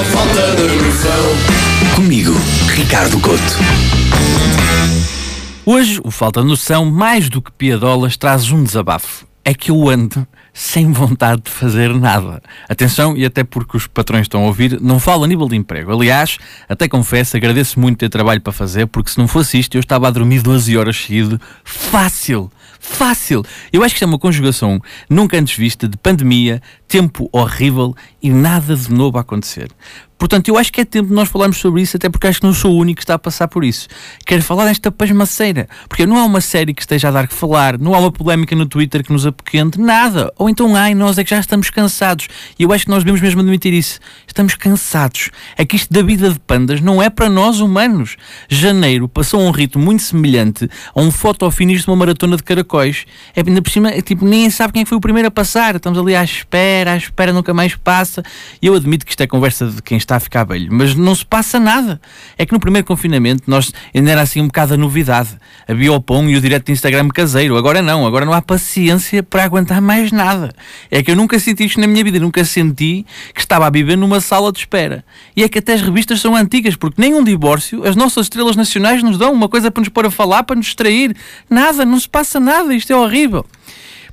a falta de noção. Comigo, Ricardo Couto. Hoje, o Falta de Noção, mais do que piadolas, traz um desabafo. É que eu ando sem vontade de fazer nada. Atenção, e até porque os patrões estão a ouvir, não falo a nível de emprego. Aliás, até confesso, agradeço muito ter trabalho para fazer, porque se não fosse isto, eu estava a dormir 12 horas seguido. Fácil! Fácil! Eu acho que isto é uma conjugação nunca antes vista de pandemia, tempo horrível e nada de novo a acontecer. Portanto, eu acho que é tempo de nós falarmos sobre isso, até porque acho que não sou o único que está a passar por isso. Quero falar desta pasmaceira, porque não há uma série que esteja a dar que falar, não há uma polémica no Twitter que nos apoquente, nada. Ou então e nós é que já estamos cansados. E eu acho que nós devemos mesmo admitir isso. Estamos cansados. É que isto da vida de pandas não é para nós humanos. Janeiro passou um ritmo muito semelhante a um fotofinish de uma maratona de caracóis. É, ainda por cima, é, tipo, ninguém sabe quem foi o primeiro a passar. Estamos ali à espera, à espera, nunca mais passa. E eu admito que isto é conversa de quem está está a ficar velho, mas não se passa nada. É que no primeiro confinamento nós ainda era assim um bocado a novidade. Havia o pão e o direto de Instagram caseiro. Agora não, agora não há paciência para aguentar mais nada. É que eu nunca senti isto na minha vida, nunca senti que estava a viver numa sala de espera. E é que até as revistas são antigas, porque nem um divórcio, as nossas estrelas nacionais nos dão uma coisa para nos pôr a falar, para nos distrair. Nada, não se passa nada, isto é horrível.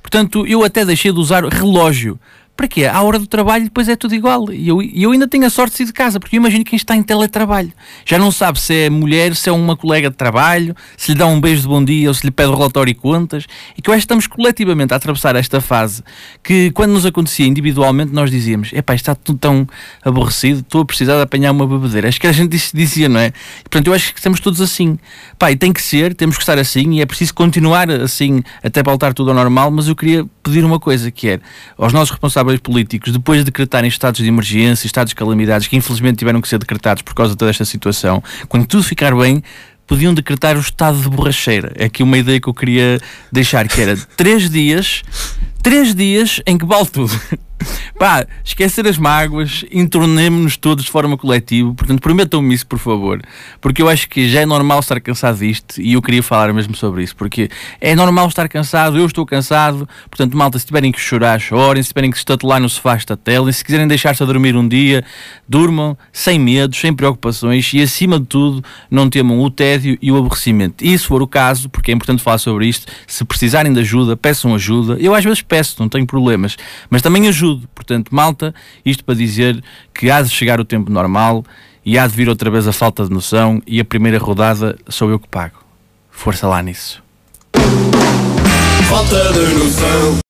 Portanto, eu até deixei de usar relógio para quê? À hora do trabalho depois é tudo igual. E eu, eu ainda tenho a sorte de sair de casa, porque eu imagino quem está em teletrabalho. Já não sabe se é mulher, se é uma colega de trabalho, se lhe dá um beijo de bom dia ou se lhe pede o relatório e contas. E que eu acho que estamos coletivamente a atravessar esta fase que, quando nos acontecia individualmente, nós dizíamos: epá, está tudo tão aborrecido, estou a precisar de apanhar uma bebedeira. Acho que a gente dizia, não é? E, portanto, eu acho que estamos todos assim. Pá, e tem que ser, temos que estar assim e é preciso continuar assim até voltar tudo ao normal. Mas eu queria pedir uma coisa que é aos nossos responsáveis responsáveis políticos, depois de decretarem estados de emergência, estados de calamidades, que infelizmente tiveram que ser decretados por causa de toda esta situação, quando tudo ficar bem, podiam decretar o estado de borracheira. É aqui uma ideia que eu queria deixar, que era três dias, três dias em que vale tudo. Pá, esquecer as mágoas, entornemos-nos todos de forma coletiva. Portanto, prometam-me isso, por favor. Porque eu acho que já é normal estar cansado disto e eu queria falar mesmo sobre isso. Porque é normal estar cansado, eu estou cansado. Portanto, malta, se tiverem que chorar, chorem. Se tiverem que estatelar no sofá, estatelem. Se quiserem deixar-se a dormir um dia, durmam sem medos, sem preocupações e, acima de tudo, não temam o tédio e o aborrecimento. E se for o caso, porque é importante falar sobre isto, se precisarem de ajuda, peçam ajuda. Eu às vezes peço, não tenho problemas, mas também ajudo tudo. Portanto, malta, isto para dizer que há de chegar o tempo normal e há de vir outra vez a falta de noção e a primeira rodada sou eu que pago. Força lá nisso. Falta de noção.